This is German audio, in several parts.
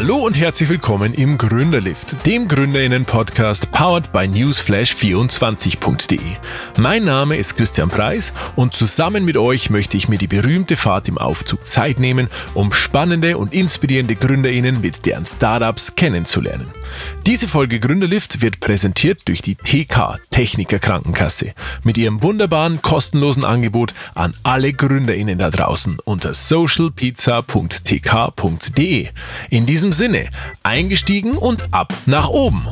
Hallo und herzlich willkommen im Gründerlift, dem Gründerinnen-Podcast powered by newsflash24.de. Mein Name ist Christian Preis und zusammen mit euch möchte ich mir die berühmte Fahrt im Aufzug Zeit nehmen, um spannende und inspirierende Gründerinnen mit deren Startups kennenzulernen. Diese Folge Gründerlift wird präsentiert durch die TK Techniker Krankenkasse mit ihrem wunderbaren kostenlosen Angebot an alle Gründerinnen da draußen unter socialpizza.tk.de. In diesem Sinne, eingestiegen und ab nach oben.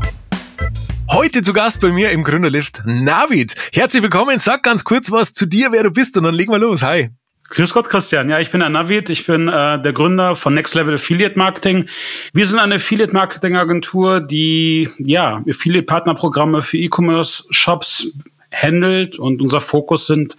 Heute zu Gast bei mir im Gründerlift Navid. Herzlich willkommen. Sag ganz kurz was zu dir, wer du bist und dann legen wir los. Hi. Grüß Gott, Christian. Ja, ich bin der Navid. Ich bin äh, der Gründer von Next Level Affiliate Marketing. Wir sind eine Affiliate Marketing Agentur, die ja Affiliate Partnerprogramme für E-Commerce Shops handelt und unser Fokus sind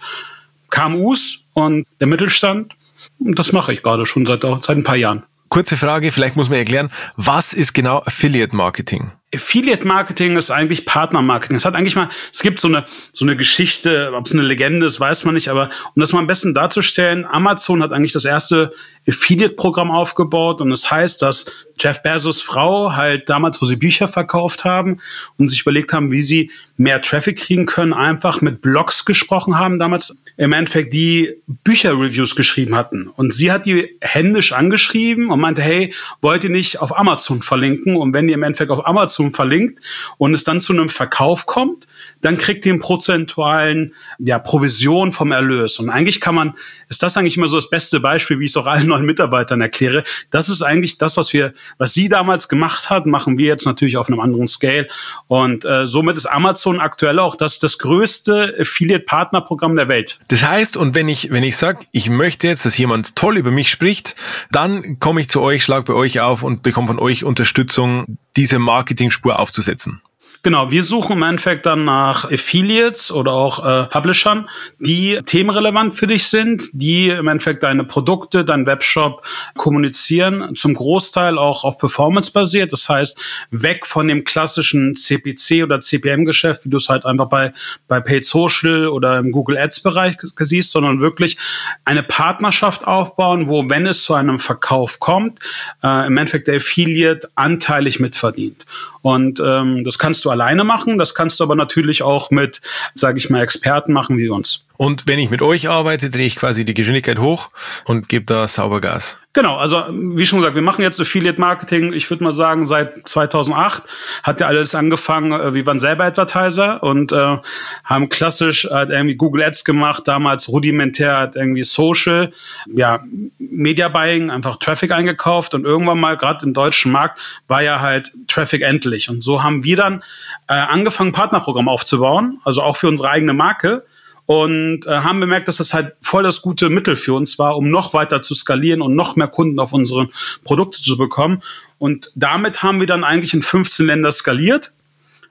KMUs und der Mittelstand. Und das mache ich gerade schon seit, seit ein paar Jahren. Kurze Frage, vielleicht muss man erklären, was ist genau Affiliate Marketing? Affiliate Marketing ist eigentlich Partner Marketing. Es hat eigentlich mal, es gibt so eine, so eine Geschichte, ob es eine Legende ist, weiß man nicht, aber um das mal am besten darzustellen, Amazon hat eigentlich das erste Affiliate Programm aufgebaut und das heißt, dass Jeff Bezos Frau halt damals, wo sie Bücher verkauft haben und sich überlegt haben, wie sie mehr Traffic kriegen können, einfach mit Blogs gesprochen haben, damals im Endeffekt die Bücherreviews geschrieben hatten. Und sie hat die händisch angeschrieben und meinte, hey, wollt ihr nicht auf Amazon verlinken? Und wenn ihr im Endeffekt auf Amazon verlinkt und es dann zu einem Verkauf kommt, dann kriegt ihr einen prozentualen ja, Provision vom Erlös. Und eigentlich kann man, ist das eigentlich immer so das beste Beispiel, wie ich es auch allen neuen Mitarbeitern erkläre. Das ist eigentlich das, was wir, was sie damals gemacht hat, machen wir jetzt natürlich auf einem anderen Scale. Und äh, somit ist Amazon aktuell auch das, das größte Affiliate-Partner-Programm der Welt. Das heißt, und wenn ich, wenn ich sage, ich möchte jetzt, dass jemand toll über mich spricht, dann komme ich zu euch, schlag bei euch auf und bekomme von euch Unterstützung, diese Marketing-Spur aufzusetzen. Genau, wir suchen im Endeffekt dann nach Affiliates oder auch äh, Publishern, die themenrelevant für dich sind, die im Endeffekt deine Produkte, dein Webshop kommunizieren, zum Großteil auch auf Performance basiert. Das heißt, weg von dem klassischen CPC oder CPM-Geschäft, wie du es halt einfach bei, bei Paid Social oder im Google Ads-Bereich siehst, sondern wirklich eine Partnerschaft aufbauen, wo, wenn es zu einem Verkauf kommt, äh, im Endeffekt der Affiliate anteilig mitverdient. Und ähm, das kannst du alleine machen, das kannst du aber natürlich auch mit, sage ich mal, Experten machen wie uns. Und wenn ich mit euch arbeite, drehe ich quasi die Geschwindigkeit hoch und gebe da sauber Gas. Genau, also wie schon gesagt, wir machen jetzt Affiliate Marketing, ich würde mal sagen, seit 2008 hat ja alles angefangen, äh, wir waren selber Advertiser und äh, haben klassisch halt irgendwie Google Ads gemacht, damals rudimentär hat irgendwie Social, ja, Media Buying, einfach Traffic eingekauft und irgendwann mal, gerade im deutschen Markt, war ja halt Traffic endlich. Und so haben wir dann äh, angefangen, Partnerprogramm aufzubauen, also auch für unsere eigene Marke und äh, haben bemerkt, dass das halt voll das gute Mittel für uns war, um noch weiter zu skalieren und noch mehr Kunden auf unsere Produkte zu bekommen. Und damit haben wir dann eigentlich in 15 Länder skaliert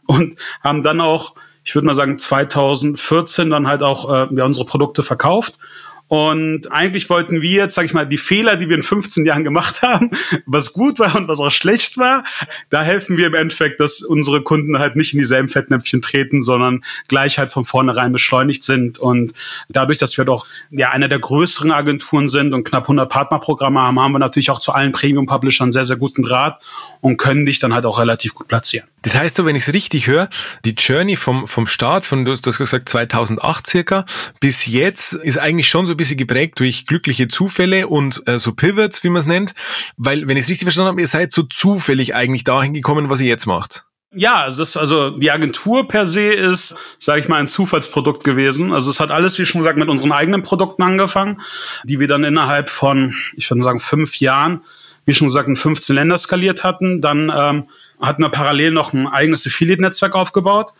und haben dann auch, ich würde mal sagen, 2014 dann halt auch äh, ja, unsere Produkte verkauft und eigentlich wollten wir jetzt, sag ich mal, die Fehler, die wir in 15 Jahren gemacht haben, was gut war und was auch schlecht war, da helfen wir im Endeffekt, dass unsere Kunden halt nicht in dieselben Fettnäpfchen treten, sondern gleich halt von vornherein beschleunigt sind. Und dadurch, dass wir doch ja einer der größeren Agenturen sind und knapp 100 Partnerprogramme haben, haben wir natürlich auch zu allen Premium-Publishern sehr, sehr guten Draht und können dich dann halt auch relativ gut platzieren. Das heißt so, wenn ich es richtig höre, die Journey vom, vom Start, von du hast gesagt 2008 circa, bis jetzt ist eigentlich schon so ein bisschen geprägt durch glückliche Zufälle und äh, so Pivots, wie man es nennt. Weil, wenn ich es richtig verstanden habe, ihr seid so zufällig eigentlich dahin gekommen, was ihr jetzt macht. Ja, also, das, also die Agentur per se ist, sage ich mal, ein Zufallsprodukt gewesen. Also es hat alles, wie schon gesagt, mit unseren eigenen Produkten angefangen, die wir dann innerhalb von, ich würde sagen, fünf Jahren, wie schon gesagt, in 15 Länder skaliert hatten. Dann ähm, hatten wir parallel noch ein eigenes Affiliate-Netzwerk aufgebaut.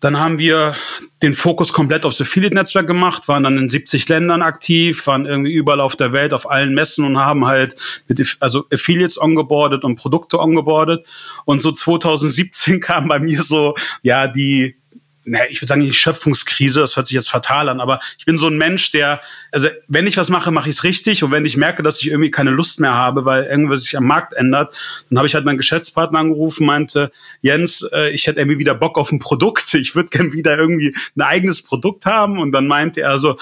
Dann haben wir den Fokus komplett aufs Affiliate-Netzwerk gemacht, waren dann in 70 Ländern aktiv, waren irgendwie überall auf der Welt, auf allen Messen und haben halt mit, also Affiliates ongeboardet und Produkte ongeboardet. Und so 2017 kam bei mir so, ja, die, naja, ich würde sagen, die Schöpfungskrise, das hört sich jetzt fatal an, aber ich bin so ein Mensch, der, also wenn ich was mache, mache ich es richtig und wenn ich merke, dass ich irgendwie keine Lust mehr habe, weil irgendwas sich am Markt ändert, dann habe ich halt meinen Geschäftspartner angerufen, meinte, Jens, äh, ich hätte irgendwie wieder Bock auf ein Produkt, ich würde gern wieder irgendwie ein eigenes Produkt haben. Und dann meinte er so,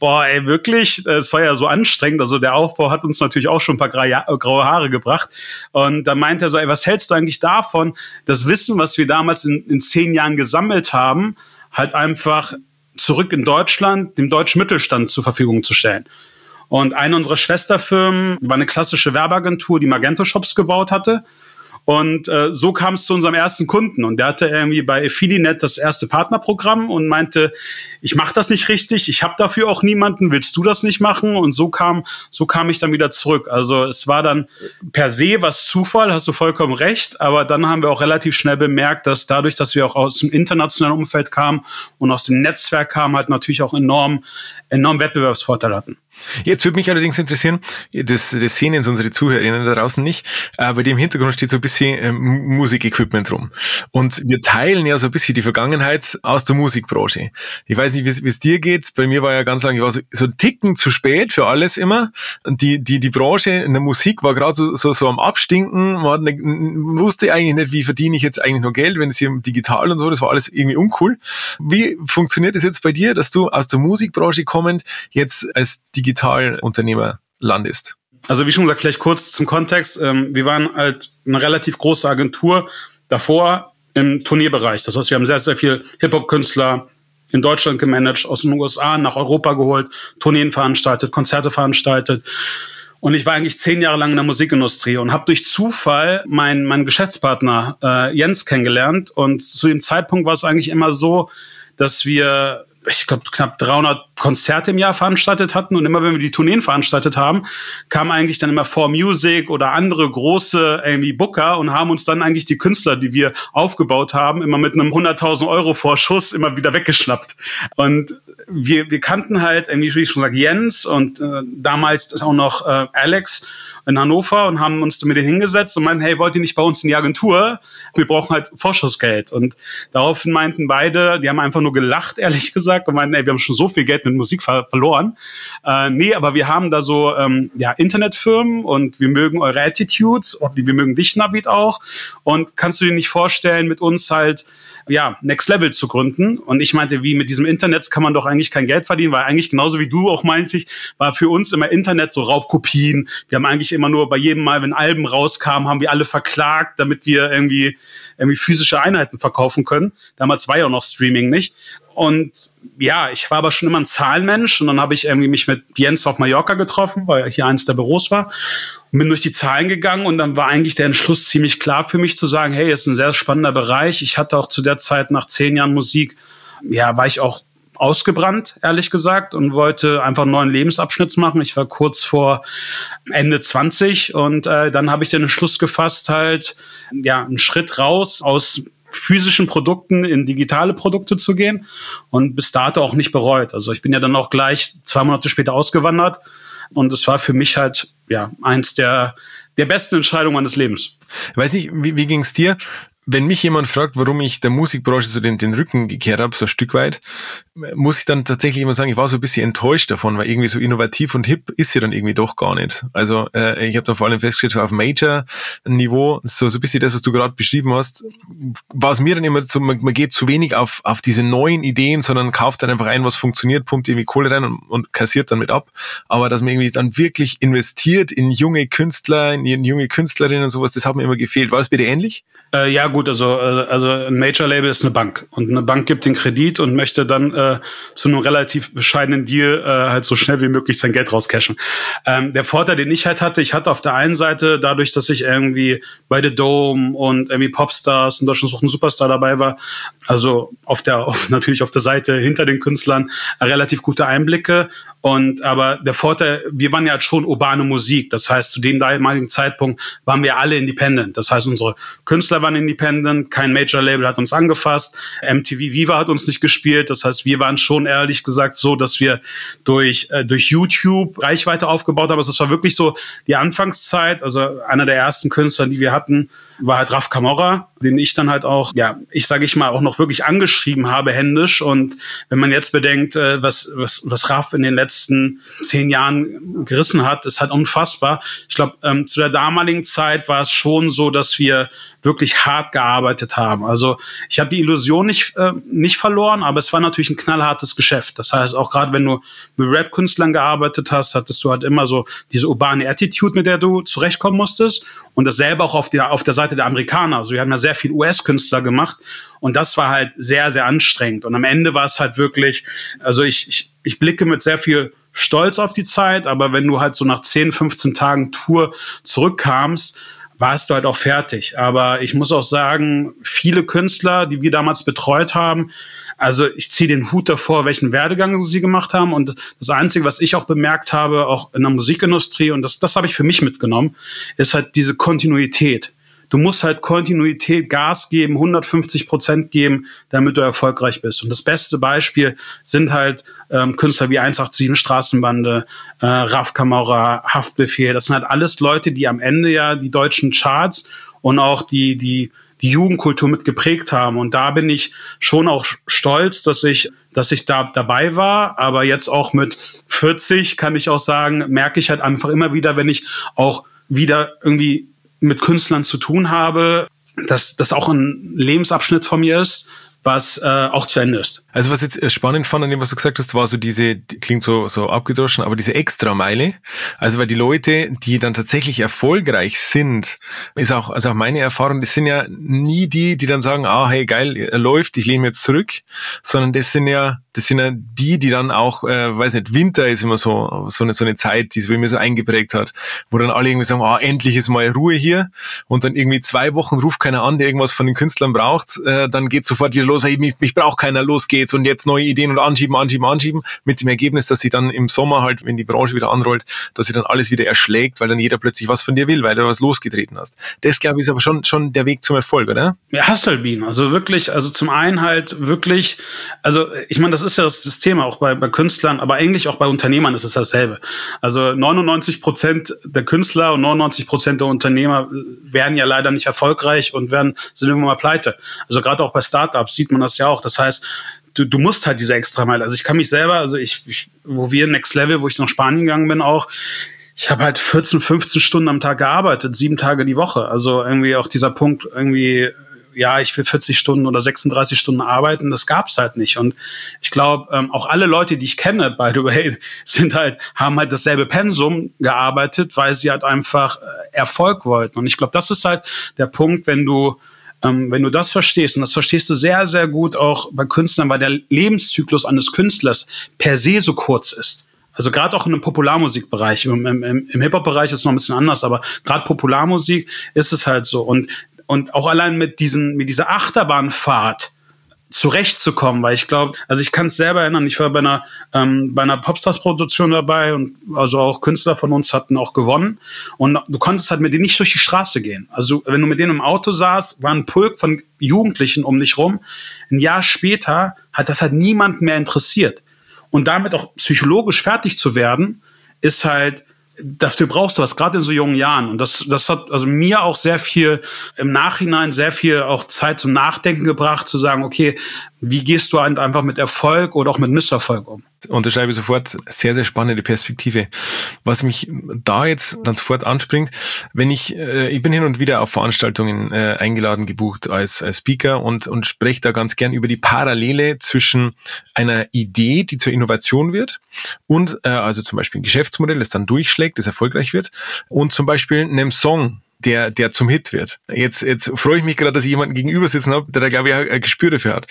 boah, ey, wirklich, es war ja so anstrengend. Also der Aufbau hat uns natürlich auch schon ein paar graue Haare gebracht. Und da meinte er so, ey, was hältst du eigentlich davon, das Wissen, was wir damals in, in zehn Jahren gesammelt haben, halt einfach zurück in Deutschland dem deutschen Mittelstand zur Verfügung zu stellen. Und eine unserer Schwesterfirmen war eine klassische Werbeagentur, die Magento Shops gebaut hatte. Und äh, so kam es zu unserem ersten Kunden. Und der hatte irgendwie bei Affiliate das erste Partnerprogramm und meinte, ich mache das nicht richtig, ich habe dafür auch niemanden, willst du das nicht machen? Und so kam, so kam ich dann wieder zurück. Also es war dann per se was Zufall, hast du vollkommen recht, aber dann haben wir auch relativ schnell bemerkt, dass dadurch, dass wir auch aus dem internationalen Umfeld kamen und aus dem Netzwerk kamen, halt natürlich auch enorm, enorm Wettbewerbsvorteil hatten. Jetzt würde mich allerdings interessieren, das, das sehen jetzt unsere Zuhörerinnen da draußen nicht, aber bei dem Hintergrund steht so ein bisschen ähm, Musikequipment rum. Und wir teilen ja so ein bisschen die Vergangenheit aus der Musikbranche. Ich weiß nicht, wie es dir geht. Bei mir war ja ganz lange, ich war so, so ein Ticken zu spät für alles immer. Die, die, die Branche in der Musik war gerade so, so, so am Abstinken. Man nicht, wusste eigentlich nicht, wie verdiene ich jetzt eigentlich noch Geld, wenn es hier digital und so, das war alles irgendwie uncool. Wie funktioniert es jetzt bei dir, dass du aus der Musikbranche kommend jetzt als Digitalunternehmer landest? Also wie schon gesagt, vielleicht kurz zum Kontext. Ähm, wir waren halt eine relativ große Agentur davor im Turnierbereich. Das heißt, wir haben sehr, sehr viel Hip-Hop-Künstler in Deutschland gemanagt, aus den USA nach Europa geholt, Tourneen veranstaltet, Konzerte veranstaltet. Und ich war eigentlich zehn Jahre lang in der Musikindustrie und habe durch Zufall meinen, meinen Geschäftspartner äh, Jens kennengelernt. Und zu dem Zeitpunkt war es eigentlich immer so, dass wir ich glaube, knapp 300 Konzerte im Jahr veranstaltet hatten. Und immer wenn wir die Tourneen veranstaltet haben, kam eigentlich dann immer For Music oder andere große irgendwie Booker und haben uns dann eigentlich die Künstler, die wir aufgebaut haben, immer mit einem 100.000 Euro Vorschuss immer wieder weggeschnappt. Und wir, wir kannten halt irgendwie, wie ich schon gesagt, Jens und äh, damals auch noch äh, Alex in Hannover und haben uns mit denen hingesetzt und meinten, hey, wollt ihr nicht bei uns in die Agentur? Wir brauchen halt Vorschussgeld. Und daraufhin meinten beide, die haben einfach nur gelacht, ehrlich gesagt, und meinten, ey, wir haben schon so viel Geld mit Musik ver verloren. Äh, nee, aber wir haben da so ähm, ja, Internetfirmen und wir mögen eure Attitudes und wir mögen dich, Navid, auch. Und kannst du dir nicht vorstellen, mit uns halt ja, Next Level zu gründen. Und ich meinte, wie mit diesem Internet kann man doch eigentlich kein Geld verdienen, weil eigentlich genauso wie du auch meinst, ich, war für uns immer Internet so Raubkopien. Wir haben eigentlich immer nur bei jedem Mal, wenn Alben rauskamen, haben wir alle verklagt, damit wir irgendwie, irgendwie physische Einheiten verkaufen können. Damals war ja auch noch Streaming nicht. Und ja, ich war aber schon immer ein Zahlenmensch und dann habe ich irgendwie mich mit Jens auf Mallorca getroffen, weil hier eins der Büros war bin durch die Zahlen gegangen und dann war eigentlich der Entschluss ziemlich klar für mich zu sagen, hey, ist ein sehr spannender Bereich. Ich hatte auch zu der Zeit nach zehn Jahren Musik, ja, war ich auch ausgebrannt, ehrlich gesagt, und wollte einfach einen neuen Lebensabschnitt machen. Ich war kurz vor Ende 20 und äh, dann habe ich den Entschluss gefasst, halt ja einen Schritt raus aus physischen Produkten in digitale Produkte zu gehen und bis dato auch nicht bereut. Also ich bin ja dann auch gleich zwei Monate später ausgewandert und es war für mich halt ja eins der der besten Entscheidungen meines Lebens. Weiß nicht, wie, wie ging es dir? Wenn mich jemand fragt, warum ich der Musikbranche so den, den Rücken gekehrt habe, so ein Stück weit, muss ich dann tatsächlich immer sagen, ich war so ein bisschen enttäuscht davon, weil irgendwie so innovativ und hip ist sie dann irgendwie doch gar nicht. Also äh, ich habe dann vor allem festgestellt, so auf Major-Niveau, so, so ein bisschen das, was du gerade beschrieben hast, war es mir dann immer so, man, man geht zu wenig auf, auf diese neuen Ideen, sondern kauft dann einfach ein, was funktioniert, pumpt irgendwie Kohle rein und, und kassiert dann mit ab. Aber dass man irgendwie dann wirklich investiert in junge Künstler, in, junge Künstlerinnen und sowas, das hat mir immer gefehlt. War das bei dir ähnlich? Äh, ja, gut, also, äh, also ein Major-Label ist eine Bank und eine Bank gibt den Kredit und möchte dann äh, zu einem relativ bescheidenen Deal äh, halt so schnell wie möglich sein Geld rauscashen. Ähm, der Vorteil, den ich halt hatte, ich hatte auf der einen Seite, dadurch, dass ich irgendwie bei The Dome und irgendwie Popstars und Deutschland sucht ein Superstar dabei war, also auf der, auf, natürlich auf der Seite hinter den Künstlern, relativ gute Einblicke und aber der Vorteil, wir waren ja schon urbane Musik. Das heißt, zu dem damaligen Zeitpunkt waren wir alle independent. Das heißt, unsere Künstler waren independent, kein Major-Label hat uns angefasst, MTV Viva hat uns nicht gespielt. Das heißt, wir waren schon ehrlich gesagt so, dass wir durch, äh, durch YouTube Reichweite aufgebaut haben. Also es war wirklich so die Anfangszeit. Also einer der ersten Künstler, die wir hatten, war halt Raf Camorra, den ich dann halt auch, ja, ich sage ich mal, auch noch wirklich angeschrieben habe, händisch. Und wenn man jetzt bedenkt, äh, was, was, was Raf in den letzten letzten zehn Jahren gerissen hat, ist halt unfassbar. Ich glaube, ähm, zu der damaligen Zeit war es schon so, dass wir wirklich hart gearbeitet haben. Also ich habe die Illusion nicht, äh, nicht verloren, aber es war natürlich ein knallhartes Geschäft. Das heißt, auch gerade wenn du mit Rap-Künstlern gearbeitet hast, hattest du halt immer so diese urbane Attitude, mit der du zurechtkommen musstest. Und dasselbe auch auf der, auf der Seite der Amerikaner. Also wir haben ja sehr viel US-Künstler gemacht und das war halt sehr, sehr anstrengend. Und am Ende war es halt wirklich, also ich, ich, ich blicke mit sehr viel stolz auf die Zeit, aber wenn du halt so nach 10, 15 Tagen Tour zurückkamst, warst du halt auch fertig. Aber ich muss auch sagen, viele Künstler, die wir damals betreut haben, also ich ziehe den Hut davor, welchen Werdegang sie gemacht haben. Und das Einzige, was ich auch bemerkt habe, auch in der Musikindustrie, und das, das habe ich für mich mitgenommen, ist halt diese Kontinuität du musst halt Kontinuität, Gas geben, 150 Prozent geben, damit du erfolgreich bist. Und das beste Beispiel sind halt ähm, Künstler wie 187 Straßenbande, äh, Raf Kamora, Haftbefehl. Das sind halt alles Leute, die am Ende ja die deutschen Charts und auch die, die, die Jugendkultur mit geprägt haben. Und da bin ich schon auch stolz, dass ich, dass ich da dabei war. Aber jetzt auch mit 40 kann ich auch sagen, merke ich halt einfach immer wieder, wenn ich auch wieder irgendwie mit Künstlern zu tun habe, dass das auch ein Lebensabschnitt von mir ist, was äh, auch zu Ende ist. Also was jetzt spannend fand an dem, was du gesagt hast, war so diese, die klingt so, so abgedroschen, aber diese Extrameile. Also weil die Leute, die dann tatsächlich erfolgreich sind, ist auch, also auch meine Erfahrung, das sind ja nie die, die dann sagen, ah, hey, geil, läuft, ich lehne mir jetzt zurück, sondern das sind ja das sind ja die, die dann auch, äh, weiß nicht, Winter ist immer so, so eine, so eine Zeit, die bei mir so eingeprägt hat, wo dann alle irgendwie sagen, ah, endlich ist mal Ruhe hier und dann irgendwie zwei Wochen ruft keiner an, der irgendwas von den Künstlern braucht, äh, dann geht sofort wieder los, hey, mich, mich braucht keiner, los geht's und jetzt neue Ideen und anschieben, anschieben, anschieben, mit dem Ergebnis, dass sie dann im Sommer halt, wenn die Branche wieder anrollt, dass sie dann alles wieder erschlägt, weil dann jeder plötzlich was von dir will, weil du was losgetreten hast. Das, glaube ich, ist aber schon, schon der Weg zum Erfolg, oder? Ja, Hasselbean, also wirklich, also zum einen halt wirklich, also ich meine, das ist ja das, das Thema auch bei, bei Künstlern, aber eigentlich auch bei Unternehmern ist es dasselbe. Also 99 Prozent der Künstler und 99 Prozent der Unternehmer werden ja leider nicht erfolgreich und werden sind irgendwann mal pleite. Also gerade auch bei Startups sieht man das ja auch. Das heißt, du, du musst halt diese extra Meile. Also ich kann mich selber, also ich, ich wo wir Next Level, wo ich nach Spanien gegangen bin, auch ich habe halt 14, 15 Stunden am Tag gearbeitet, sieben Tage die Woche. Also irgendwie auch dieser Punkt, irgendwie ja, ich will 40 Stunden oder 36 Stunden arbeiten, das gab's halt nicht. Und ich glaube, ähm, auch alle Leute, die ich kenne, by the way, sind halt, haben halt dasselbe Pensum gearbeitet, weil sie halt einfach äh, Erfolg wollten. Und ich glaube, das ist halt der Punkt, wenn du ähm, wenn du das verstehst, und das verstehst du sehr, sehr gut auch bei Künstlern, weil der Lebenszyklus eines Künstlers per se so kurz ist. Also gerade auch in einem Popularmusikbereich, im, im, im Hip-Hop-Bereich ist es noch ein bisschen anders, aber gerade Popularmusik ist es halt so. Und und auch allein mit diesen, mit dieser Achterbahnfahrt zurechtzukommen, weil ich glaube, also ich kann es selber erinnern, ich war bei einer, ähm, bei einer Popstars-Produktion dabei und also auch Künstler von uns hatten auch gewonnen und du konntest halt mit denen nicht durch die Straße gehen. Also wenn du mit denen im Auto saß, war ein Pulk von Jugendlichen um dich rum. Ein Jahr später hat das halt niemand mehr interessiert. Und damit auch psychologisch fertig zu werden, ist halt dafür brauchst du was, gerade in so jungen Jahren. Und das, das hat also mir auch sehr viel im Nachhinein sehr viel auch Zeit zum Nachdenken gebracht, zu sagen, okay, wie gehst du einfach mit Erfolg oder auch mit Misserfolg um? Unterschreibe sofort, sehr, sehr spannende Perspektive. Was mich da jetzt dann sofort anspringt, wenn ich, äh, ich bin hin und wieder auf Veranstaltungen äh, eingeladen, gebucht als, als Speaker und, und spreche da ganz gern über die Parallele zwischen einer Idee, die zur Innovation wird und äh, also zum Beispiel ein Geschäftsmodell, das dann durchschlägt, das erfolgreich wird und zum Beispiel einem Song, der, der zum Hit wird. Jetzt, jetzt freue ich mich gerade, dass ich jemanden gegenüber sitzen habe, der da, glaube ich, ein Gespür dafür hat.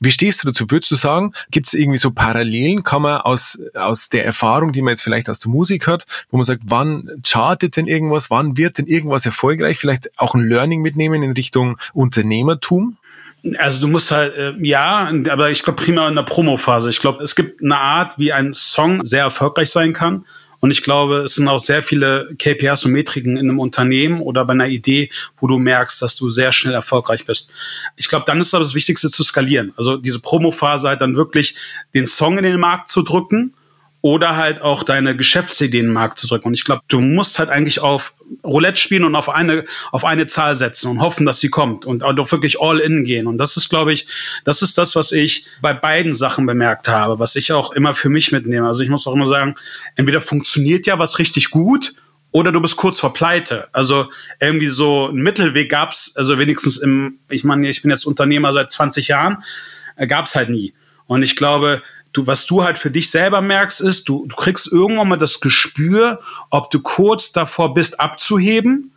Wie stehst du dazu? Würdest du sagen, gibt es irgendwie so Parallelen? Kann man aus, aus der Erfahrung, die man jetzt vielleicht aus der Musik hat, wo man sagt, wann chartet denn irgendwas, wann wird denn irgendwas erfolgreich? Vielleicht auch ein Learning mitnehmen in Richtung Unternehmertum? Also du musst halt, äh, ja, aber ich glaube prima in der Promophase. Ich glaube, es gibt eine Art, wie ein Song sehr erfolgreich sein kann. Und ich glaube, es sind auch sehr viele KPIs und Metriken in einem Unternehmen oder bei einer Idee, wo du merkst, dass du sehr schnell erfolgreich bist. Ich glaube, dann ist aber das Wichtigste zu skalieren. Also diese Promophase halt dann wirklich den Song in den Markt zu drücken oder halt auch deine Geschäftsideen Markt zu drücken. Und ich glaube, du musst halt eigentlich auf Roulette spielen und auf eine, auf eine Zahl setzen und hoffen, dass sie kommt und auch wirklich all in gehen. Und das ist, glaube ich, das ist das, was ich bei beiden Sachen bemerkt habe, was ich auch immer für mich mitnehme. Also ich muss auch immer sagen, entweder funktioniert ja was richtig gut oder du bist kurz vor Pleite. Also irgendwie so ein Mittelweg gab's, also wenigstens im, ich meine, ich bin jetzt Unternehmer seit 20 Jahren, äh, gab's halt nie. Und ich glaube, du, was du halt für dich selber merkst, ist, du, du kriegst irgendwann mal das Gespür, ob du kurz davor bist, abzuheben.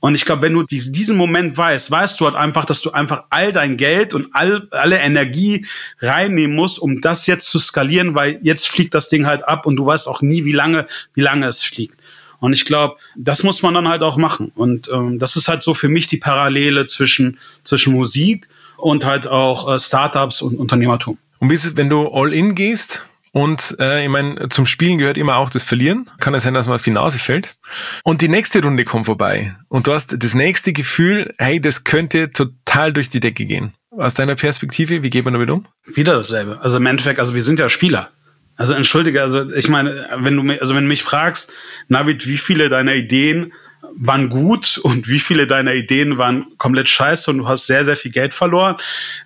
Und ich glaube, wenn du diesen Moment weißt, weißt du halt einfach, dass du einfach all dein Geld und all, alle Energie reinnehmen musst, um das jetzt zu skalieren, weil jetzt fliegt das Ding halt ab und du weißt auch nie, wie lange, wie lange es fliegt. Und ich glaube, das muss man dann halt auch machen. Und ähm, das ist halt so für mich die Parallele zwischen, zwischen Musik und halt auch äh, Startups und Unternehmertum. Und wie ist es, wenn du all in gehst? Und äh, ich meine, zum Spielen gehört immer auch das Verlieren. Kann es sein, dass man auf die Nase fällt. Und die nächste Runde kommt vorbei. Und du hast das nächste Gefühl, hey, das könnte total durch die Decke gehen. Aus deiner Perspektive, wie geht man damit um? Wieder dasselbe. Also im Endeffekt, also wir sind ja Spieler. Also entschuldige, also ich meine, wenn du mich, also wenn du mich fragst, Navid, wie viele deiner Ideen waren gut und wie viele deiner Ideen waren komplett scheiße und du hast sehr, sehr viel Geld verloren.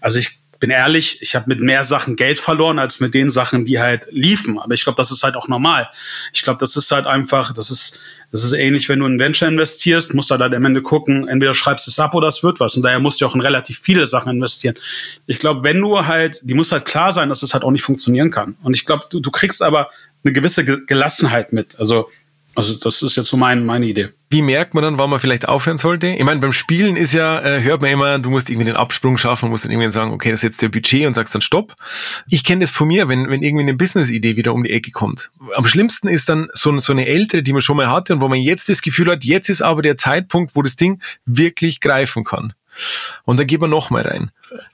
Also ich bin ehrlich, ich habe mit mehr Sachen Geld verloren als mit den Sachen, die halt liefen. Aber ich glaube, das ist halt auch normal. Ich glaube, das ist halt einfach, das ist, das ist ähnlich, wenn du in Venture investierst, musst du halt am Ende gucken, entweder schreibst du es ab oder es wird was. Und daher musst du auch in relativ viele Sachen investieren. Ich glaube, wenn du halt, die muss halt klar sein, dass es halt auch nicht funktionieren kann. Und ich glaube, du, du kriegst aber eine gewisse Gelassenheit mit. Also also das ist jetzt so mein, meine Idee. Wie merkt man dann, wann man vielleicht aufhören sollte? Ich meine, beim Spielen ist ja, äh, hört man immer, du musst irgendwie den Absprung schaffen, musst dann irgendwie sagen, okay, das ist jetzt der Budget und sagst dann Stopp. Ich kenne das von mir, wenn, wenn irgendwie eine Business-Idee wieder um die Ecke kommt. Am schlimmsten ist dann so, so eine ältere, die man schon mal hatte und wo man jetzt das Gefühl hat, jetzt ist aber der Zeitpunkt, wo das Ding wirklich greifen kann. Und dann geht man noch mal rein.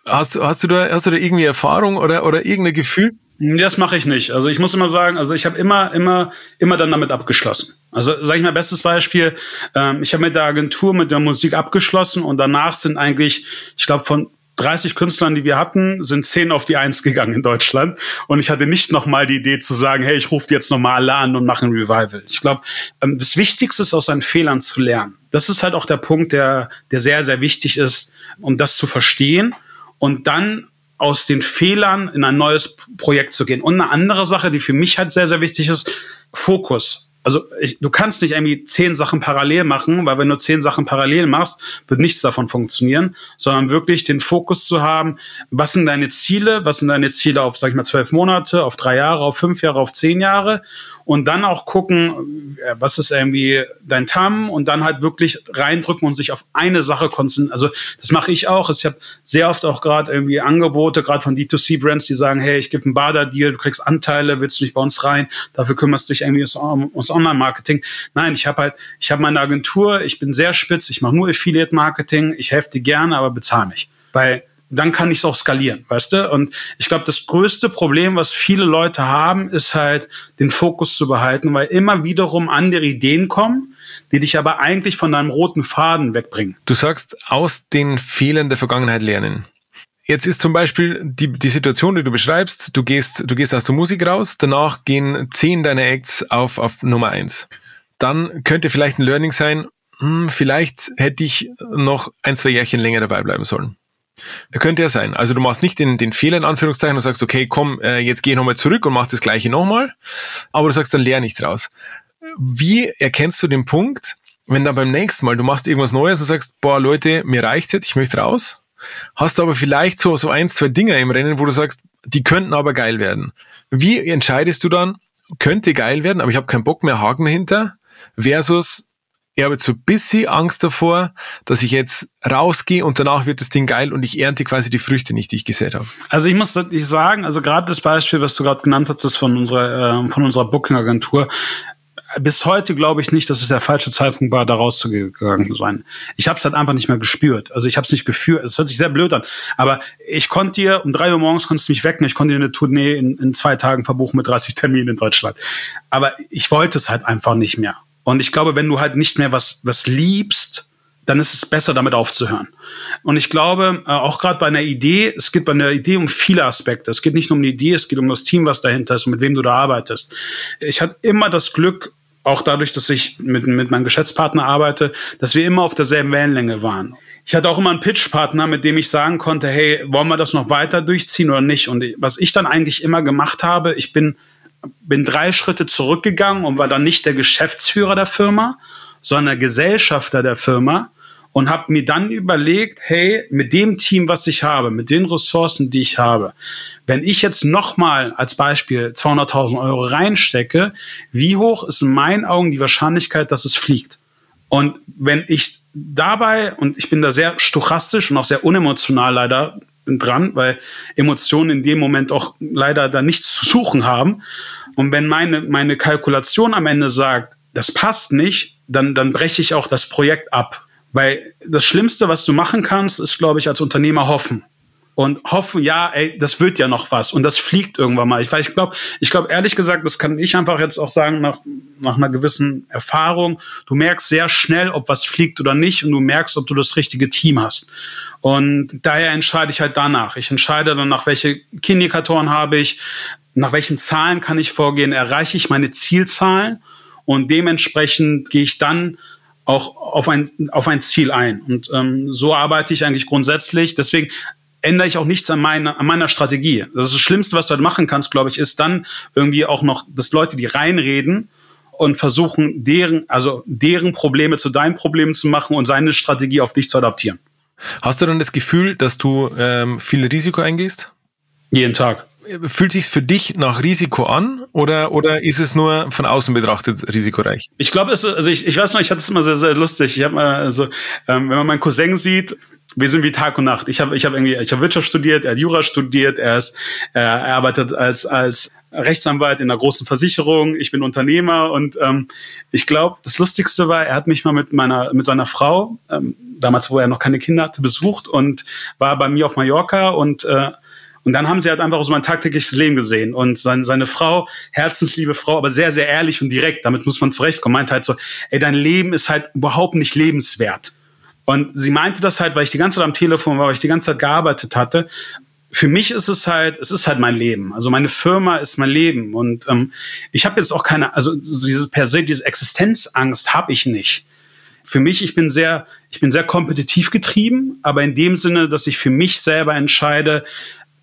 Hast, hast, du da, hast du da irgendwie Erfahrung oder, oder irgendein Gefühl? Das mache ich nicht. Also ich muss immer sagen, also ich habe immer, immer, immer dann damit abgeschlossen. Also sage ich mal, bestes Beispiel, ähm, ich habe mit der Agentur, mit der Musik abgeschlossen und danach sind eigentlich, ich glaube, von 30 Künstlern, die wir hatten, sind 10 auf die Eins gegangen in Deutschland. Und ich hatte nicht nochmal die Idee zu sagen, hey, ich rufe die jetzt nochmal alle an und mache ein Revival. Ich glaube, ähm, das Wichtigste ist, aus seinen Fehlern zu lernen. Das ist halt auch der Punkt, der, der sehr, sehr wichtig ist, um das zu verstehen und dann aus den Fehlern in ein neues Projekt zu gehen. Und eine andere Sache, die für mich halt sehr, sehr wichtig ist, Fokus also ich, du kannst nicht irgendwie zehn Sachen parallel machen, weil wenn du zehn Sachen parallel machst, wird nichts davon funktionieren, sondern wirklich den Fokus zu haben, was sind deine Ziele, was sind deine Ziele auf, sag ich mal, zwölf Monate, auf drei Jahre, auf fünf Jahre, auf zehn Jahre und dann auch gucken, äh, was ist irgendwie dein TAM und dann halt wirklich reindrücken und sich auf eine Sache konzentrieren. Also das mache ich auch. Ich habe sehr oft auch gerade irgendwie Angebote, gerade von D2C-Brands, die sagen, hey, ich gebe einen Bader-Deal, du kriegst Anteile, willst du nicht bei uns rein, dafür kümmerst du dich irgendwie ums, Online-Marketing. Nein, ich habe halt, ich habe meine Agentur, ich bin sehr spitz, ich mache nur Affiliate-Marketing, ich helfe dir gerne, aber bezahle mich. Weil dann kann ich es auch skalieren, weißt du? Und ich glaube, das größte Problem, was viele Leute haben, ist halt, den Fokus zu behalten, weil immer wiederum andere Ideen kommen, die dich aber eigentlich von deinem roten Faden wegbringen. Du sagst, aus den Fehlern der Vergangenheit lernen. Jetzt ist zum Beispiel die, die Situation, die du beschreibst, du gehst, du gehst aus der Musik raus, danach gehen zehn deiner Acts auf, auf Nummer eins. Dann könnte vielleicht ein Learning sein, hm, vielleicht hätte ich noch ein, zwei Jährchen länger dabei bleiben sollen. Könnte ja sein. Also du machst nicht den, den Fehler in Anführungszeichen und sagst, okay, komm, äh, jetzt geh nochmal zurück und mach das gleiche nochmal. Aber du sagst, dann lerne ich draus. Wie erkennst du den Punkt, wenn dann beim nächsten Mal du machst irgendwas Neues und sagst, boah, Leute, mir reicht's jetzt, ich möchte raus. Hast aber vielleicht so, so ein, zwei Dinger im Rennen, wo du sagst, die könnten aber geil werden. Wie entscheidest du dann, könnte geil werden, aber ich habe keinen Bock mehr, Haken hinter, versus ich habe jetzt so bisschen Angst davor, dass ich jetzt rausgehe und danach wird das Ding geil und ich ernte quasi die Früchte nicht, die ich gesät habe. Also ich muss ich sagen, also gerade das Beispiel, was du gerade genannt hast, ist von unserer, äh, von unserer Booking-Agentur, bis heute glaube ich nicht, dass es der falsche Zeitpunkt war, da rauszugegangen zu sein. Ich habe es halt einfach nicht mehr gespürt. Also ich habe es nicht gefühlt. Es hört sich sehr blöd an. Aber ich konnte dir um drei Uhr morgens konntest du mich wecken. Ich konnte dir eine Tournee in, in zwei Tagen verbuchen mit 30 Terminen in Deutschland. Aber ich wollte es halt einfach nicht mehr. Und ich glaube, wenn du halt nicht mehr was, was liebst, dann ist es besser, damit aufzuhören. Und ich glaube, äh, auch gerade bei einer Idee, es geht bei einer Idee um viele Aspekte. Es geht nicht nur um die Idee, es geht um das Team, was dahinter ist und mit wem du da arbeitest. Ich hatte immer das Glück, auch dadurch, dass ich mit, mit meinem Geschäftspartner arbeite, dass wir immer auf derselben Wellenlänge waren. Ich hatte auch immer einen Pitchpartner, mit dem ich sagen konnte, hey, wollen wir das noch weiter durchziehen oder nicht? Und was ich dann eigentlich immer gemacht habe, ich bin, bin drei Schritte zurückgegangen und war dann nicht der Geschäftsführer der Firma, sondern Gesellschafter der Firma und habe mir dann überlegt, hey, mit dem Team, was ich habe, mit den Ressourcen, die ich habe, wenn ich jetzt nochmal als Beispiel 200.000 Euro reinstecke, wie hoch ist in meinen Augen die Wahrscheinlichkeit, dass es fliegt? Und wenn ich dabei, und ich bin da sehr stochastisch und auch sehr unemotional leider dran, weil Emotionen in dem Moment auch leider da nichts zu suchen haben. Und wenn meine, meine Kalkulation am Ende sagt, das passt nicht, dann, dann breche ich auch das Projekt ab. Weil das Schlimmste, was du machen kannst, ist, glaube ich, als Unternehmer hoffen. Und hoffen, ja, ey, das wird ja noch was und das fliegt irgendwann mal. Ich, ich glaube, ich glaube ehrlich gesagt, das kann ich einfach jetzt auch sagen nach, nach einer gewissen Erfahrung. Du merkst sehr schnell, ob was fliegt oder nicht und du merkst, ob du das richtige Team hast. Und daher entscheide ich halt danach. Ich entscheide dann, nach welche Kindikatoren habe ich, nach welchen Zahlen kann ich vorgehen, erreiche ich meine Zielzahlen und dementsprechend gehe ich dann auch auf ein, auf ein Ziel ein. Und ähm, so arbeite ich eigentlich grundsätzlich. Deswegen ändere ich auch nichts an meiner, an meiner Strategie. Das, ist das Schlimmste, was du halt machen kannst, glaube ich, ist dann irgendwie auch noch, dass Leute, die reinreden und versuchen, deren, also deren Probleme zu deinen Problemen zu machen und seine Strategie auf dich zu adaptieren. Hast du dann das Gefühl, dass du ähm, viel Risiko eingehst? Jeden Tag fühlt sich für dich nach Risiko an oder, oder ist es nur von außen betrachtet risikoreich? Ich glaube, also ich, ich weiß noch, ich hatte es immer sehr, sehr lustig. Ich habe mal, also, ähm, wenn man meinen Cousin sieht, wir sind wie Tag und Nacht. Ich habe ich hab irgendwie, ich habe Wirtschaft studiert, er hat Jura studiert, er ist, er arbeitet als, als Rechtsanwalt in einer großen Versicherung, ich bin Unternehmer und ähm, ich glaube, das Lustigste war, er hat mich mal mit meiner, mit seiner Frau, ähm, damals, wo er noch keine Kinder hatte, besucht und war bei mir auf Mallorca und äh, und dann haben sie halt einfach so mein tagtägliches Leben gesehen. Und seine, seine Frau, herzensliebe Frau, aber sehr, sehr ehrlich und direkt, damit muss man zurechtkommen, meinte halt so, ey, dein Leben ist halt überhaupt nicht lebenswert. Und sie meinte das halt, weil ich die ganze Zeit am Telefon war, weil ich die ganze Zeit gearbeitet hatte. Für mich ist es halt, es ist halt mein Leben. Also meine Firma ist mein Leben. Und ähm, ich habe jetzt auch keine, also diese per se, diese Existenzangst habe ich nicht für mich, ich bin sehr, ich bin sehr kompetitiv getrieben, aber in dem Sinne, dass ich für mich selber entscheide,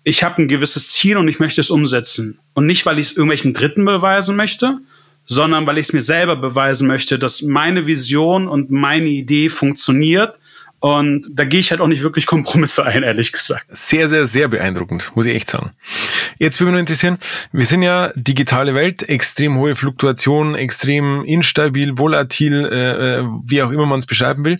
ich habe ein gewisses Ziel und ich möchte es umsetzen. Und nicht, weil ich es irgendwelchen Dritten beweisen möchte, sondern weil ich es mir selber beweisen möchte, dass meine Vision und meine Idee funktioniert. Und da gehe ich halt auch nicht wirklich Kompromisse ein, ehrlich gesagt. Sehr, sehr, sehr beeindruckend, muss ich echt sagen. Jetzt würde mich nur interessieren, wir sind ja digitale Welt, extrem hohe Fluktuation, extrem instabil, volatil, äh, äh wie auch immer man es beschreiben will.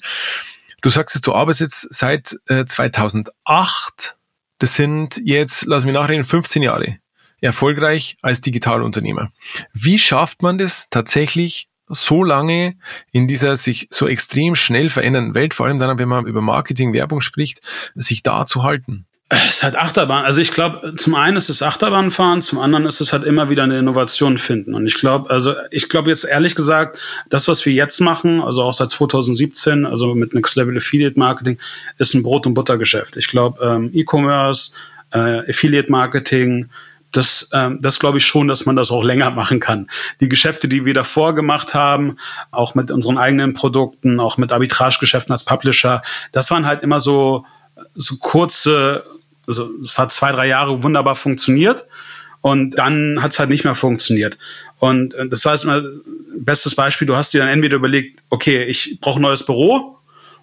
Du sagst jetzt, du arbeitest jetzt seit äh, 2008 das sind jetzt, lass mich nachreden, 15 Jahre erfolgreich als Digitalunternehmer. Wie schafft man das tatsächlich so lange in dieser sich so extrem schnell verändernden Welt, vor allem dann, wenn man über Marketing, Werbung spricht, sich da zu halten? Es ist halt Achterbahn. Also ich glaube, zum einen ist es Achterbahnfahren, zum anderen ist es halt immer wieder eine Innovation finden. Und ich glaube, also ich glaube jetzt ehrlich gesagt, das, was wir jetzt machen, also auch seit 2017, also mit Next Level Affiliate Marketing, ist ein Brot- und Buttergeschäft. Ich glaube, ähm, E-Commerce, äh, Affiliate Marketing, das, ähm, das glaube ich schon, dass man das auch länger machen kann. Die Geschäfte, die wir davor gemacht haben, auch mit unseren eigenen Produkten, auch mit Arbitragegeschäften als Publisher, das waren halt immer so so kurze also es hat zwei, drei Jahre wunderbar funktioniert und dann hat es halt nicht mehr funktioniert. Und äh, das heißt mal, bestes Beispiel, du hast dir dann entweder überlegt, okay, ich brauche ein neues Büro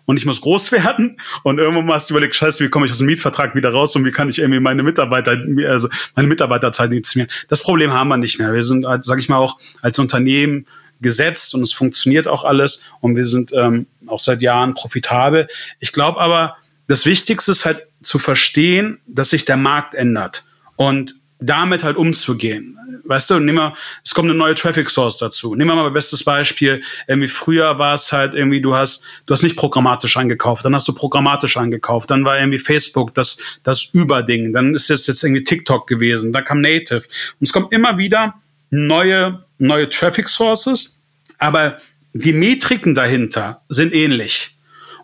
und ich muss groß werden und irgendwann hast du überlegt, scheiße, wie komme ich aus dem Mietvertrag wieder raus und wie kann ich irgendwie meine Mitarbeiter, also meine Mitarbeiterzeit mehr. Das Problem haben wir nicht mehr. Wir sind, halt, sag ich mal, auch als Unternehmen gesetzt und es funktioniert auch alles und wir sind ähm, auch seit Jahren profitabel. Ich glaube aber, das Wichtigste ist halt zu verstehen, dass sich der Markt ändert und damit halt umzugehen. Weißt du, nimm mal, es kommt eine neue Traffic Source dazu. Nehmen wir mal bestes Beispiel. Irgendwie früher war es halt irgendwie, du hast, du hast nicht programmatisch eingekauft, dann hast du programmatisch eingekauft, dann war irgendwie Facebook das, das Überding, dann ist es jetzt irgendwie TikTok gewesen, dann kam Native. Und es kommt immer wieder neue, neue Traffic Sources, aber die Metriken dahinter sind ähnlich.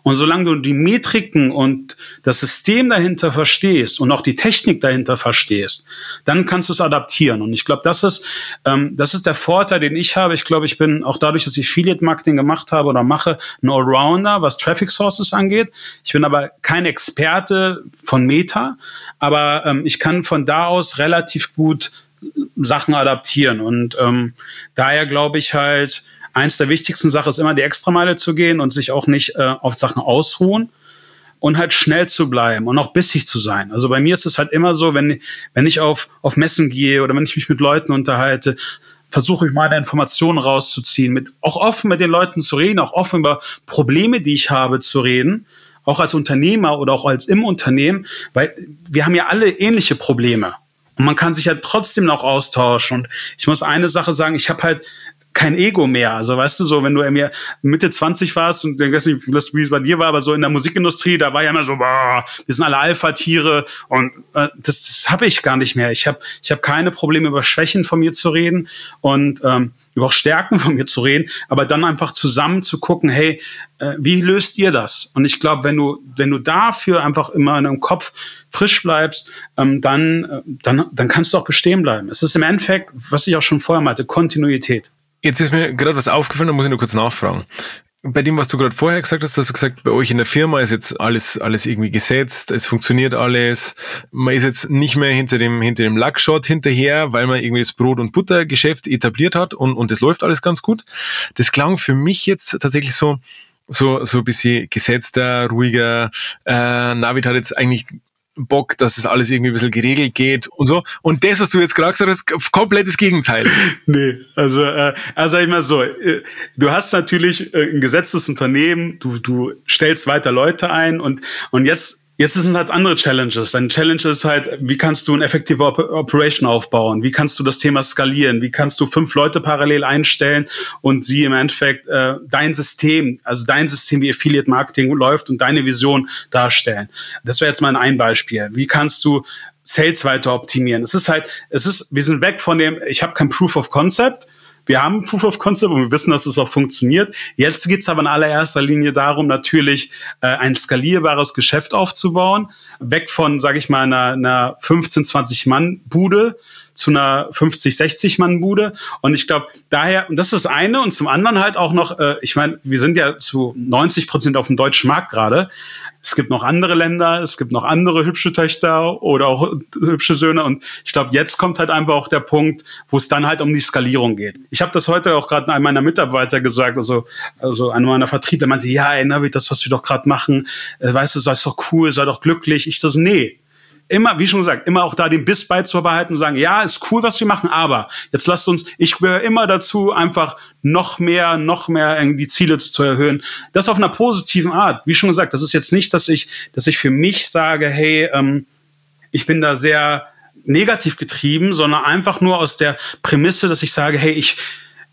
Und solange du die Metriken und das System dahinter verstehst und auch die Technik dahinter verstehst, dann kannst du es adaptieren. Und ich glaube, das ist, ähm, das ist der Vorteil, den ich habe. Ich glaube, ich bin auch dadurch, dass ich Affiliate Marketing gemacht habe oder mache, ein Allrounder, was Traffic Sources angeht. Ich bin aber kein Experte von Meta, aber ähm, ich kann von da aus relativ gut Sachen adaptieren. Und ähm, daher glaube ich halt, eins der wichtigsten Sachen ist immer die Extrameile zu gehen und sich auch nicht äh, auf Sachen ausruhen und halt schnell zu bleiben und auch bissig zu sein. Also bei mir ist es halt immer so, wenn, wenn ich auf, auf Messen gehe oder wenn ich mich mit Leuten unterhalte, versuche ich meine Informationen rauszuziehen, mit, auch offen mit den Leuten zu reden, auch offen über Probleme, die ich habe, zu reden, auch als Unternehmer oder auch als im Unternehmen, weil wir haben ja alle ähnliche Probleme. Und man kann sich ja trotzdem noch austauschen. Und ich muss eine Sache sagen, ich habe halt kein Ego mehr. Also weißt du so, wenn du mir Mitte 20 warst und ich weiß nicht, wie es bei dir war, aber so in der Musikindustrie, da war ja immer so, boah, wir sind alle Alpha-Tiere und äh, das, das habe ich gar nicht mehr. Ich habe ich hab keine Probleme über Schwächen von mir zu reden und ähm, über auch Stärken von mir zu reden, aber dann einfach zusammen zu gucken, hey, äh, wie löst ihr das? Und ich glaube, wenn du wenn du dafür einfach immer in deinem Kopf frisch bleibst, ähm, dann, äh, dann, dann kannst du auch bestehen bleiben. Es ist im Endeffekt, was ich auch schon vorher meinte, Kontinuität. Jetzt ist mir gerade was aufgefallen, da muss ich nur kurz nachfragen. Bei dem, was du gerade vorher gesagt hast, hast du gesagt, bei euch in der Firma ist jetzt alles, alles irgendwie gesetzt, es funktioniert alles. Man ist jetzt nicht mehr hinter dem, hinter dem Lackshot hinterher, weil man irgendwie das Brot- und Buttergeschäft etabliert hat und, und es läuft alles ganz gut. Das klang für mich jetzt tatsächlich so, so, so ein bisschen gesetzter, ruhiger. Äh, Navid hat jetzt eigentlich Bock, dass das alles irgendwie ein bisschen geregelt geht und so. Und das, was du jetzt gerade gesagt hast, ist komplettes Gegenteil. Nee, also, äh, also sag ich mal so, äh, du hast natürlich äh, ein gesetztes Unternehmen, du, du stellst weiter Leute ein und, und jetzt Jetzt sind halt andere Challenges. Dein Challenge ist halt, wie kannst du eine effektive Op Operation aufbauen? Wie kannst du das Thema skalieren? Wie kannst du fünf Leute parallel einstellen und sie im Endeffekt äh, dein System, also dein System wie Affiliate Marketing läuft und deine Vision darstellen? Das wäre jetzt mal ein Beispiel. Wie kannst du Sales weiter optimieren? Es ist halt, es ist, wir sind weg von dem, ich habe kein Proof of Concept, wir haben Proof of Concept und wir wissen, dass es auch funktioniert. Jetzt geht es aber in allererster Linie darum, natürlich äh, ein skalierbares Geschäft aufzubauen, weg von, sage ich mal, einer, einer 15, 20 Mann Bude zu einer 50, 60 Mann Bude. Und ich glaube, daher, und das ist das eine, und zum anderen halt auch noch, äh, ich meine, wir sind ja zu 90 Prozent auf dem deutschen Markt gerade. Es gibt noch andere Länder, es gibt noch andere hübsche Töchter oder auch hübsche Söhne. Und ich glaube, jetzt kommt halt einfach auch der Punkt, wo es dann halt um die Skalierung geht. Ich habe das heute auch gerade einem meiner Mitarbeiter gesagt, also, also einer meiner Vertriebler meinte, ja, ey, Navi, das, was wir doch gerade machen, äh, weißt du, sei doch cool, sei doch glücklich. Ich das, nee, immer, wie schon gesagt, immer auch da den Biss beizubehalten und sagen, ja, ist cool, was wir machen, aber jetzt lasst uns, ich gehöre immer dazu, einfach noch mehr, noch mehr die Ziele zu erhöhen. Das auf einer positiven Art. Wie schon gesagt, das ist jetzt nicht, dass ich, dass ich für mich sage, hey, ähm, ich bin da sehr negativ getrieben, sondern einfach nur aus der Prämisse, dass ich sage, hey, ich,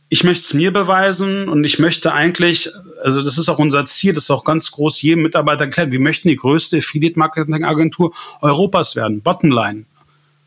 ich möchte es mir beweisen und ich möchte eigentlich, also das ist auch unser Ziel, das ist auch ganz groß jedem Mitarbeiter erklärt, wir möchten die größte Affiliate-Marketing-Agentur Europas werden, Bottomline.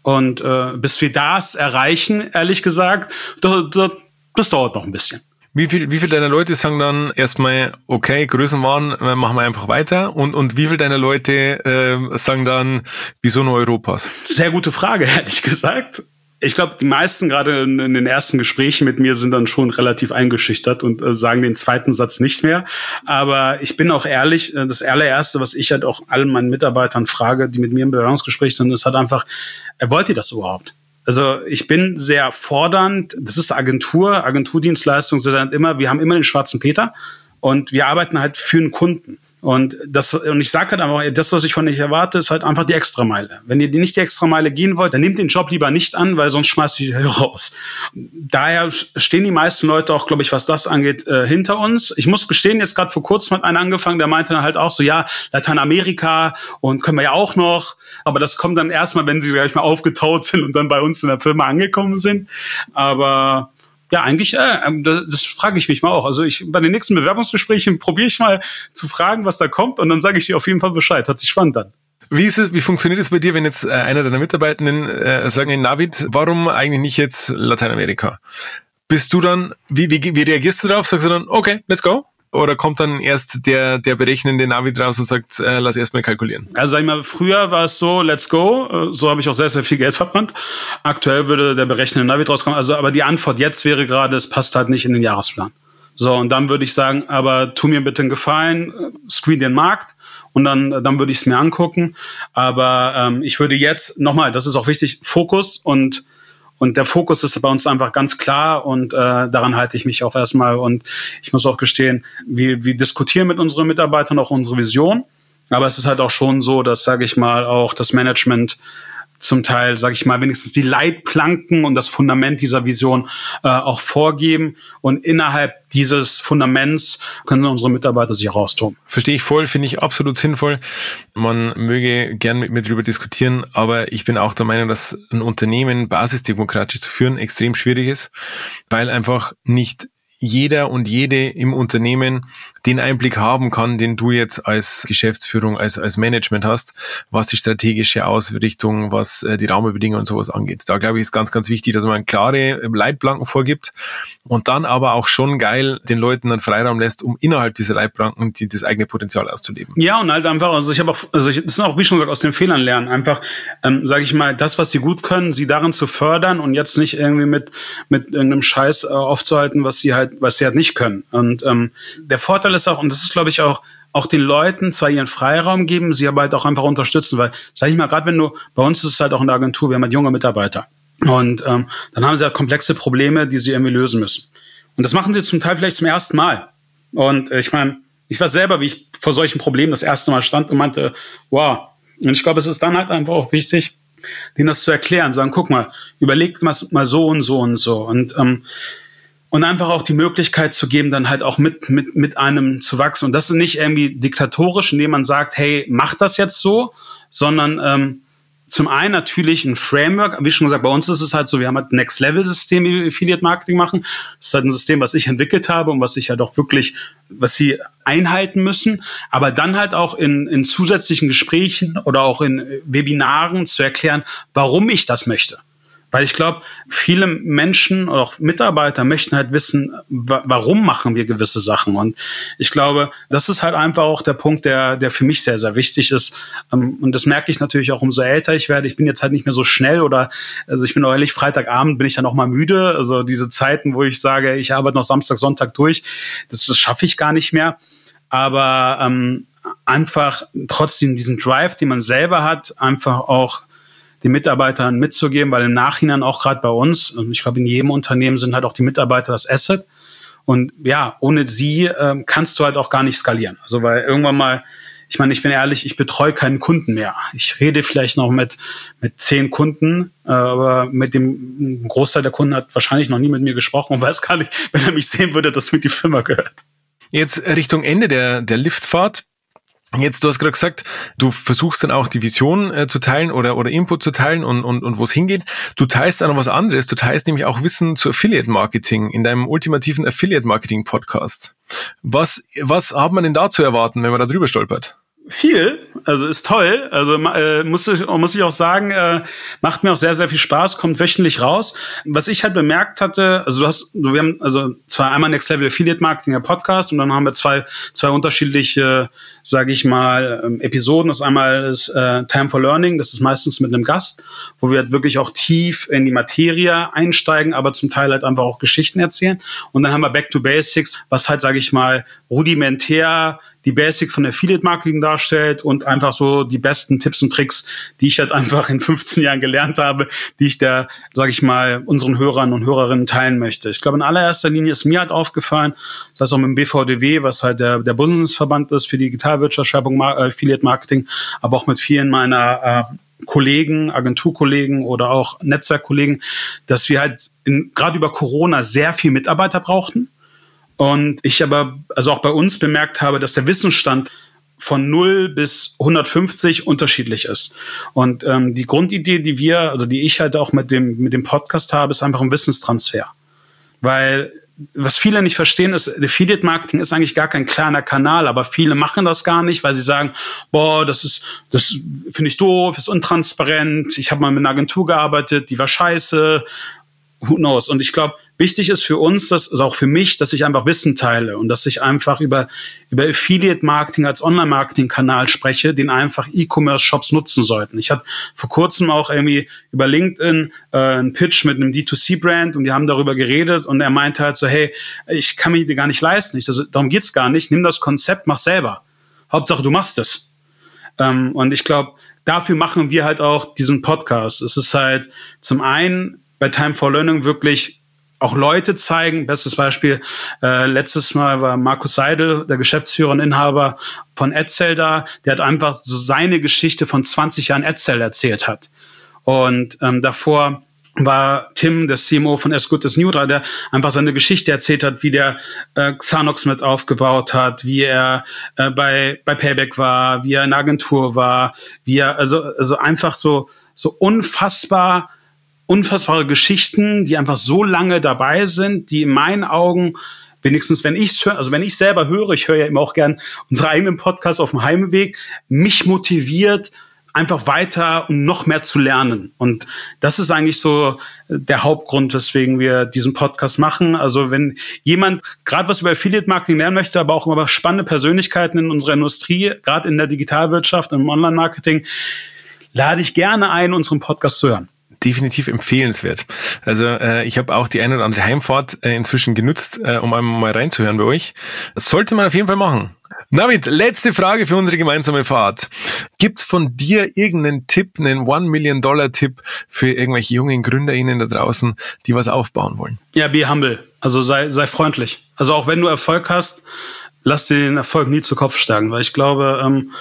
Und äh, bis wir das erreichen, ehrlich gesagt, das, das dauert noch ein bisschen. Wie viel, wie viel deiner Leute sagen dann erstmal, okay, Größenwahn, äh, machen wir einfach weiter? Und, und wie viel deiner Leute äh, sagen dann, wieso nur Europas? Sehr gute Frage, ehrlich gesagt ich glaube, die meisten gerade in, in, den ersten Gesprächen mit mir sind dann schon relativ eingeschüchtert und äh, sagen den zweiten Satz nicht mehr. Aber ich bin auch ehrlich, äh, das allererste, was ich halt auch allen meinen Mitarbeitern frage, die mit mir im Bewerbungsgespräch sind, ist halt einfach, äh, wollt ihr das überhaupt? Also ich bin sehr fordernd. Das ist Agentur, Agenturdienstleistung sind halt immer, wir haben immer den schwarzen Peter und wir arbeiten halt für einen Kunden. Und das, und ich sage halt einfach, das, was ich von euch erwarte, ist halt einfach die Extrameile. Wenn ihr nicht die Extrameile gehen wollt, dann nehmt den Job lieber nicht an, weil sonst schmeißt ihr die raus. Daher stehen die meisten Leute auch, glaube ich, was das angeht, äh, hinter uns. Ich muss gestehen, jetzt gerade vor kurzem hat einer angefangen, der meinte dann halt auch so, ja, Lateinamerika und können wir ja auch noch. Aber das kommt dann erstmal, wenn sie gleich mal aufgetaut sind und dann bei uns in der Firma angekommen sind. Aber ja, eigentlich, äh, ähm, das, das frage ich mich mal auch. Also ich bei den nächsten Bewerbungsgesprächen probiere ich mal zu fragen, was da kommt und dann sage ich dir auf jeden Fall Bescheid. Hat sich spannend dann. Wie ist es, wie funktioniert es bei dir, wenn jetzt äh, einer deiner Mitarbeitenden äh, sagen, Navid, warum eigentlich nicht jetzt Lateinamerika? Bist du dann, wie, wie, wie reagierst du darauf? Sagst du dann, okay, let's go? Oder kommt dann erst der, der berechnende Navi draus und sagt, äh, lass erstmal kalkulieren? Also sag ich mal, früher war es so, let's go, äh, so habe ich auch sehr, sehr viel Geld verbrannt. Aktuell würde der berechnende Navi draus kommen. Also, aber die Antwort jetzt wäre gerade, es passt halt nicht in den Jahresplan. So, und dann würde ich sagen, aber tu mir bitte einen Gefallen, äh, screen den Markt und dann, dann würde ich es mir angucken. Aber ähm, ich würde jetzt, nochmal, das ist auch wichtig, Fokus und und der Fokus ist bei uns einfach ganz klar und äh, daran halte ich mich auch erstmal. Und ich muss auch gestehen, wir, wir diskutieren mit unseren Mitarbeitern auch unsere Vision. Aber es ist halt auch schon so, dass, sage ich mal, auch das Management zum Teil, sage ich mal, wenigstens die Leitplanken und das Fundament dieser Vision äh, auch vorgeben. Und innerhalb dieses Fundaments können unsere Mitarbeiter sich raustoben. Verstehe ich voll, finde ich absolut sinnvoll. Man möge gern mit mir darüber diskutieren, aber ich bin auch der Meinung, dass ein Unternehmen basisdemokratisch zu führen extrem schwierig ist, weil einfach nicht jeder und jede im Unternehmen den Einblick haben kann, den du jetzt als Geschäftsführung, als, als Management hast, was die strategische Ausrichtung, was äh, die Rahmenbedingungen und sowas angeht. Da glaube ich, ist ganz, ganz wichtig, dass man klare Leitplanken vorgibt und dann aber auch schon geil den Leuten dann Freiraum lässt, um innerhalb dieser Leitplanken die, das eigene Potenzial auszuleben. Ja, und halt einfach, also ich habe auch, also ich, das ist auch, wie schon gesagt, aus den Fehlern lernen. Einfach, ähm, sage ich mal, das, was sie gut können, sie darin zu fördern und jetzt nicht irgendwie mit, mit irgendeinem Scheiß äh, aufzuhalten, was sie halt, was sie halt nicht können. Und ähm, der Vorteil Vorteil ist auch, und das ist, glaube ich, auch, auch den Leuten zwar ihren Freiraum geben, sie aber halt auch einfach unterstützen, weil, sag ich mal, gerade wenn du, bei uns ist es halt auch in der Agentur, wir haben halt junge Mitarbeiter. Und ähm, dann haben sie halt komplexe Probleme, die sie irgendwie lösen müssen. Und das machen sie zum Teil vielleicht zum ersten Mal. Und äh, ich meine, ich war selber, wie ich vor solchen Problemen das erste Mal stand und meinte, wow. Und ich glaube, es ist dann halt einfach auch wichtig, denen das zu erklären, sagen, guck mal, überlegt mal so und so und so. Und ähm, und einfach auch die Möglichkeit zu geben, dann halt auch mit, mit, mit einem zu wachsen. Und das ist nicht irgendwie diktatorisch, indem man sagt, hey, mach das jetzt so, sondern ähm, zum einen natürlich ein Framework, wie schon gesagt, bei uns ist es halt so, wir haben halt Next-Level-System, wie wir Affiliate-Marketing machen. Das ist halt ein System, was ich entwickelt habe und was ich halt auch wirklich, was sie einhalten müssen, aber dann halt auch in, in zusätzlichen Gesprächen oder auch in Webinaren zu erklären, warum ich das möchte. Weil ich glaube, viele Menschen oder auch Mitarbeiter möchten halt wissen, warum machen wir gewisse Sachen. Und ich glaube, das ist halt einfach auch der Punkt, der, der für mich sehr, sehr wichtig ist. Ähm, und das merke ich natürlich auch, umso älter ich werde. Ich bin jetzt halt nicht mehr so schnell oder, also ich bin auch ehrlich, Freitagabend bin ich dann auch mal müde. Also diese Zeiten, wo ich sage, ich arbeite noch Samstag, Sonntag durch, das, das schaffe ich gar nicht mehr. Aber ähm, einfach trotzdem diesen Drive, den man selber hat, einfach auch den Mitarbeitern mitzugeben, weil im Nachhinein auch gerade bei uns, und ich glaube in jedem Unternehmen sind halt auch die Mitarbeiter das Asset. Und ja, ohne sie ähm, kannst du halt auch gar nicht skalieren. Also weil irgendwann mal, ich meine, ich bin ehrlich, ich betreue keinen Kunden mehr. Ich rede vielleicht noch mit, mit zehn Kunden, äh, aber mit dem Großteil der Kunden hat wahrscheinlich noch nie mit mir gesprochen und weiß gar nicht, wenn er mich sehen würde, dass mir die Firma gehört. Jetzt Richtung Ende der, der Liftfahrt Jetzt, du hast gerade gesagt, du versuchst dann auch die Vision äh, zu teilen oder, oder Input zu teilen und, und, und wo es hingeht. Du teilst auch noch was anderes. Du teilst nämlich auch Wissen zu Affiliate Marketing in deinem ultimativen Affiliate Marketing Podcast. Was, was hat man denn da zu erwarten, wenn man da drüber stolpert? Viel, also ist toll. Also äh, muss, ich, muss ich auch sagen, äh, macht mir auch sehr, sehr viel Spaß, kommt wöchentlich raus. Was ich halt bemerkt hatte, also du hast, wir haben also zwar einmal Next Level Affiliate Marketing der Podcast und dann haben wir zwei, zwei unterschiedliche, sage ich mal, ähm, Episoden. Das einmal ist äh, Time for Learning, das ist meistens mit einem Gast, wo wir halt wirklich auch tief in die Materie einsteigen, aber zum Teil halt einfach auch Geschichten erzählen. Und dann haben wir Back to Basics, was halt, sage ich mal, rudimentär die Basic von Affiliate Marketing darstellt und einfach so die besten Tipps und Tricks, die ich halt einfach in 15 Jahren gelernt habe, die ich da, sage ich mal, unseren Hörern und Hörerinnen teilen möchte. Ich glaube, in allererster Linie ist mir halt aufgefallen, dass auch mit dem BVDW, was halt der, der Bundesverband ist für Digitalwirtschaft, Schreibung, äh, Affiliate Marketing, aber auch mit vielen meiner äh, Kollegen, Agenturkollegen oder auch Netzwerkkollegen, dass wir halt gerade über Corona sehr viel Mitarbeiter brauchten und ich aber, also auch bei uns bemerkt habe, dass der Wissensstand von 0 bis 150 unterschiedlich ist. Und ähm, die Grundidee, die wir, also die ich halt auch mit dem, mit dem Podcast habe, ist einfach ein Wissenstransfer. Weil was viele nicht verstehen, ist, Affiliate Marketing ist eigentlich gar kein kleiner Kanal, aber viele machen das gar nicht, weil sie sagen, boah, das ist, das finde ich doof, ist untransparent, ich habe mal mit einer Agentur gearbeitet, die war scheiße who knows? Und ich glaube, wichtig ist für uns, dass, also auch für mich, dass ich einfach Wissen teile und dass ich einfach über, über Affiliate Marketing als Online-Marketing-Kanal spreche, den einfach E-Commerce-Shops nutzen sollten. Ich hatte vor kurzem auch irgendwie über LinkedIn äh, einen Pitch mit einem D2C-Brand und die haben darüber geredet und er meinte halt so, hey, ich kann mir die gar nicht leisten. Ich, also, darum geht's gar nicht. Nimm das Konzept, mach selber. Hauptsache, du machst es. Ähm, und ich glaube, dafür machen wir halt auch diesen Podcast. Es ist halt zum einen bei Time for Learning wirklich auch Leute zeigen. Bestes Beispiel, äh, letztes Mal war Markus Seidel, der Geschäftsführer und Inhaber von Edsel da, der hat einfach so seine Geschichte von 20 Jahren Edsel erzählt hat. Und ähm, davor war Tim, der CMO von As Good as New, der einfach seine Geschichte erzählt hat, wie der äh, Xanox mit aufgebaut hat, wie er äh, bei, bei Payback war, wie er in der Agentur war, wie er, also, also einfach so, so unfassbar unfassbare Geschichten, die einfach so lange dabei sind, die in meinen Augen wenigstens wenn ich höre, also wenn ich selber höre, ich höre ja immer auch gern unsere eigenen Podcasts auf dem Heimweg, mich motiviert, einfach weiter und noch mehr zu lernen. Und das ist eigentlich so der Hauptgrund, weswegen wir diesen Podcast machen. Also wenn jemand gerade was über Affiliate Marketing lernen möchte, aber auch über spannende Persönlichkeiten in unserer Industrie, gerade in der Digitalwirtschaft, im Online Marketing, lade ich gerne ein, unseren Podcast zu hören definitiv empfehlenswert. Also äh, ich habe auch die eine oder andere Heimfahrt äh, inzwischen genutzt, äh, um einmal mal reinzuhören bei euch. Das sollte man auf jeden Fall machen. David, letzte Frage für unsere gemeinsame Fahrt. Gibt's von dir irgendeinen Tipp, einen One-Million-Dollar-Tipp für irgendwelche jungen GründerInnen da draußen, die was aufbauen wollen? Ja, be humble. Also sei, sei freundlich. Also auch wenn du Erfolg hast, lass dir den Erfolg nie zu Kopf steigen, weil ich glaube, ähm,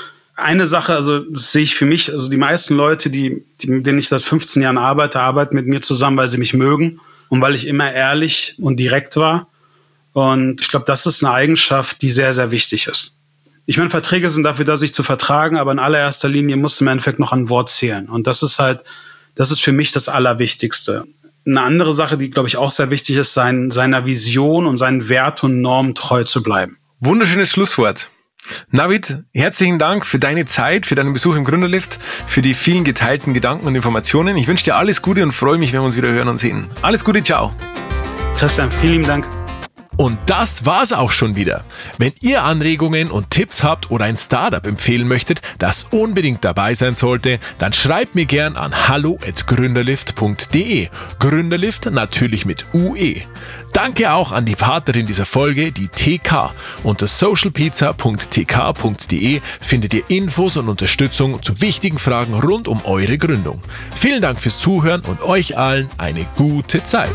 eine Sache, also das sehe ich für mich, also die meisten Leute, die, die, mit denen ich seit 15 Jahren arbeite, arbeiten mit mir zusammen, weil sie mich mögen und weil ich immer ehrlich und direkt war. Und ich glaube, das ist eine Eigenschaft, die sehr, sehr wichtig ist. Ich meine, Verträge sind dafür da, sich zu vertragen, aber in allererster Linie muss im Endeffekt noch ein Wort zählen. Und das ist halt, das ist für mich das Allerwichtigste. Eine andere Sache, die, glaube ich, auch sehr wichtig ist, sein, seiner Vision und seinen Wert und Normen treu zu bleiben. Wunderschönes Schlusswort. Navid, herzlichen Dank für deine Zeit, für deinen Besuch im Gründerlift, für die vielen geteilten Gedanken und Informationen. Ich wünsche dir alles Gute und freue mich, wenn wir uns wieder hören und sehen. Alles Gute, ciao. Christian, vielen Dank. Und das war's auch schon wieder. Wenn ihr Anregungen und Tipps habt oder ein Startup empfehlen möchtet, das unbedingt dabei sein sollte, dann schreibt mir gern an hallo@gründerlift.de. Gründerlift natürlich mit UE. Danke auch an die Partnerin dieser Folge, die TK. Unter socialpizza.tk.de findet ihr Infos und Unterstützung zu wichtigen Fragen rund um eure Gründung. Vielen Dank fürs Zuhören und euch allen eine gute Zeit.